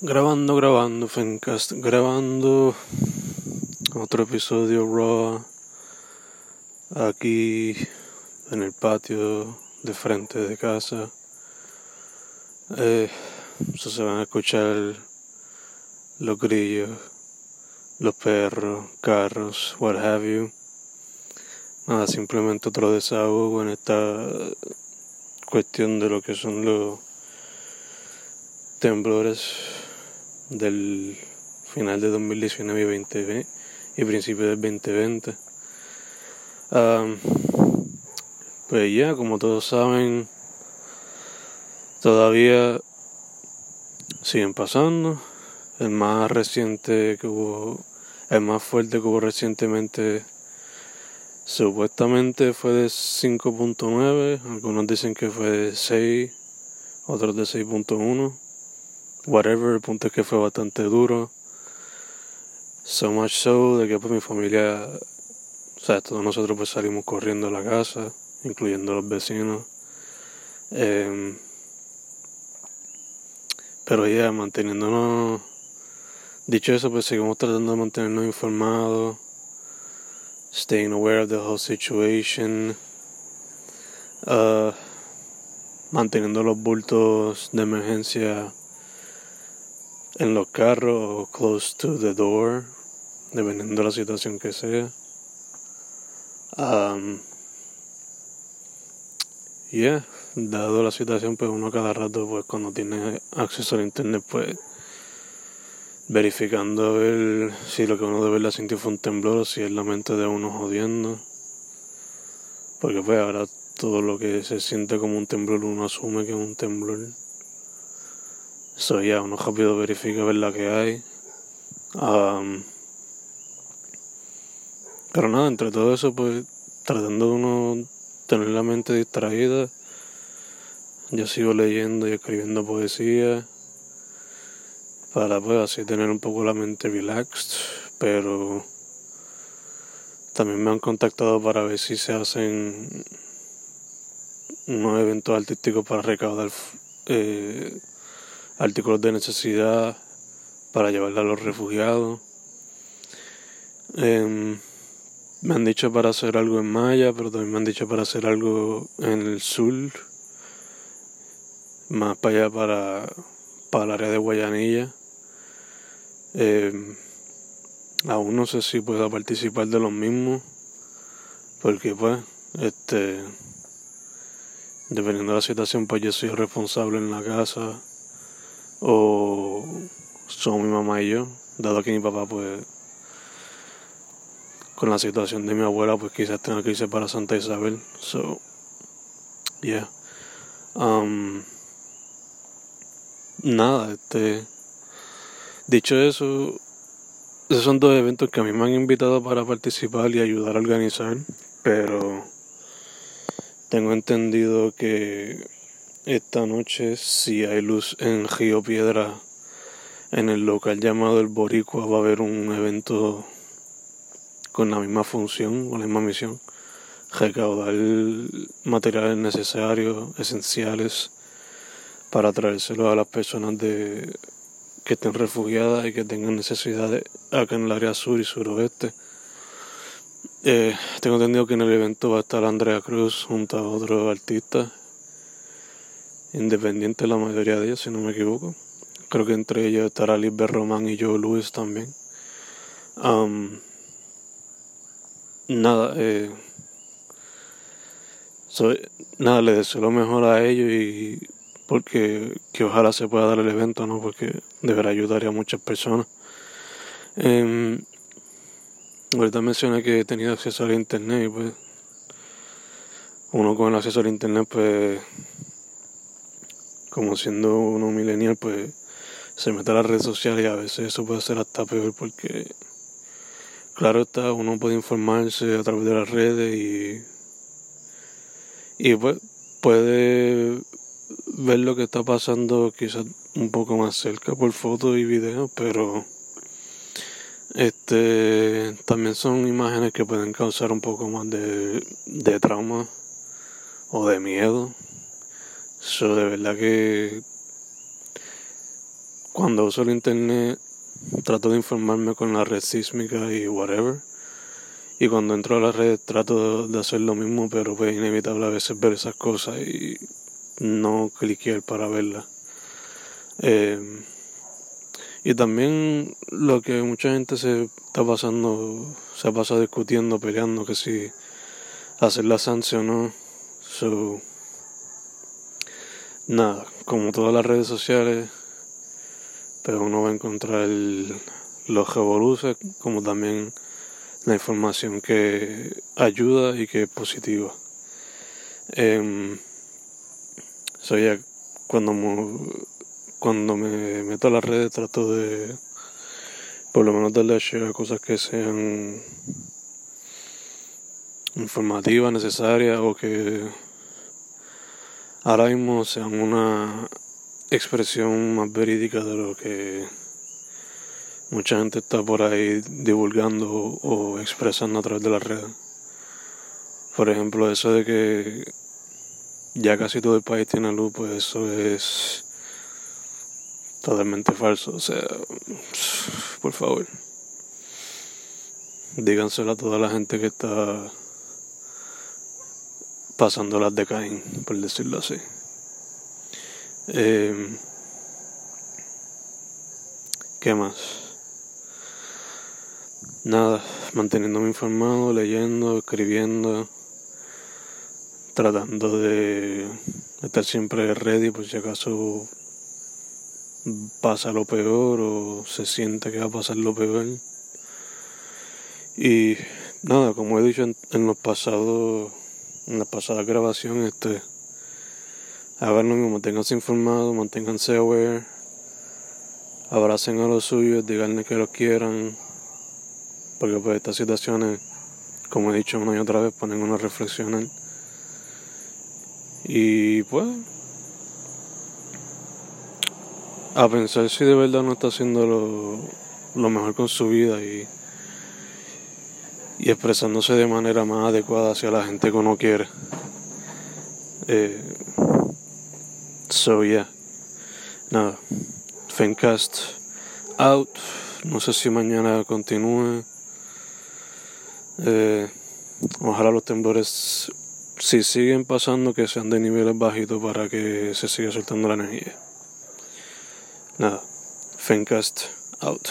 Grabando, grabando, Fencast, grabando otro episodio Raw aquí en el patio de frente de casa. Eh, se van a escuchar los grillos, los perros, carros, what have you. Nada, simplemente otro desahogo en esta cuestión de lo que son los temblores del final de 2019 y 2020 y principio del 2020. pues ya, como todos saben, todavía siguen pasando. El más reciente que hubo, el más fuerte que hubo recientemente, supuestamente fue de 5.9. Algunos dicen que fue de 6, otros de 6.1 whatever, el punto es que fue bastante duro. So much so de que pues mi familia, o sea, todos nosotros pues salimos corriendo a la casa, incluyendo los vecinos. Em, pero ya, manteniéndonos, dicho eso, pues seguimos tratando de mantenernos informados, staying aware of the whole situation, uh, manteniendo los bultos de emergencia en los carros o close to the door, dependiendo de la situación que sea. Um, yeah, dado la situación, pues uno cada rato, pues cuando tiene acceso al internet, pues verificando a ver si lo que uno de verdad sintió fue un temblor o si es la mente de uno jodiendo. Porque pues ahora todo lo que se siente como un temblor uno asume que es un temblor. So, ya, uno rápido verifica ver la que hay. pero nada, entre todo eso, pues tratando de uno tener la mente distraída. Yo sigo leyendo y escribiendo poesía para pues así tener un poco la mente relaxed, pero también me han contactado para ver si se hacen unos eventos artísticos para recaudar eh, artículos de necesidad para llevarla a los refugiados. Em, me han dicho para hacer algo en Maya, pero también me han dicho para hacer algo en el sur, más para allá para, para el área de Guayanilla. Em, aún no sé si puedo participar de los mismos, porque pues, este, dependiendo de la situación, pues yo soy responsable en la casa o son mi mamá y yo, dado que mi papá pues con la situación de mi abuela pues quizás tenga que irse para Santa Isabel. So yeah. Um, nada, este dicho eso, esos son dos eventos que a mí me han invitado para participar y ayudar a organizar, pero tengo entendido que esta noche, si hay luz en Río Piedra, en el local llamado El Boricua, va a haber un evento con la misma función, con la misma misión. Recaudar materiales necesarios, esenciales, para traérselos a las personas de, que estén refugiadas y que tengan necesidades acá en el área sur y suroeste. Eh, tengo entendido que en el evento va a estar Andrea Cruz junto a otros artistas independiente la mayoría de ellos, si no me equivoco. Creo que entre ellos estará Lisbeth Román y Joe Luis también. nada, eh, soy, nada, les deseo lo mejor a ellos y porque que ojalá se pueda dar el evento, ¿no? Porque deberá ayudar a muchas personas. Eh, ahorita mencioné que he tenido acceso al internet y pues uno con el acceso al internet pues como siendo uno millennial, pues se mete a las redes sociales y a veces eso puede ser hasta peor porque, claro está, uno puede informarse a través de las redes y, y pues puede ver lo que está pasando quizás un poco más cerca por fotos y videos, pero este también son imágenes que pueden causar un poco más de, de trauma o de miedo So, de verdad que cuando uso el internet trato de informarme con la red sísmica y whatever. Y cuando entro a la red trato de hacer lo mismo, pero pues es inevitable a veces ver esas cosas y no cliquear para verlas. Eh, y también lo que mucha gente se está pasando, se pasa discutiendo, peleando, que si hacer la sanción o no. So, nada, como todas las redes sociales, pero uno va a encontrar los revoluces, como también la información que ayuda y que es positiva. Eh, ya cuando cuando me meto a las redes trato de por lo menos darle a share cosas que sean informativas, necesarias o que ahora mismo sean una expresión más verídica de lo que mucha gente está por ahí divulgando o expresando a través de las redes. Por ejemplo, eso de que ya casi todo el país tiene luz, pues eso es totalmente falso. O sea, por favor, díganselo a toda la gente que está pasando las de Caín, por decirlo así. Eh, ¿Qué más? Nada, manteniéndome informado, leyendo, escribiendo, tratando de estar siempre ready por si acaso pasa lo peor o se siente que va a pasar lo peor. Y nada, como he dicho en, los pasados, en las pasadas grabaciones, este, hagan lo mismo, manténganse informados, manténganse aware, abracen a los suyos, díganle que los quieran, porque pues estas situaciones, como he dicho una y otra vez, ponen una reflexión Y pues a pensar si de verdad no está haciendo lo, mejor con su vida y, y expresándose de manera más adecuada hacia la gente que uno quiere. Eh, so yeah, nada, Fencast out. No sé si mañana continúe. Eh, ojalá los temblores, si siguen pasando, que sean de niveles bajitos para que se siga soltando la energía. Nada, Fencast out.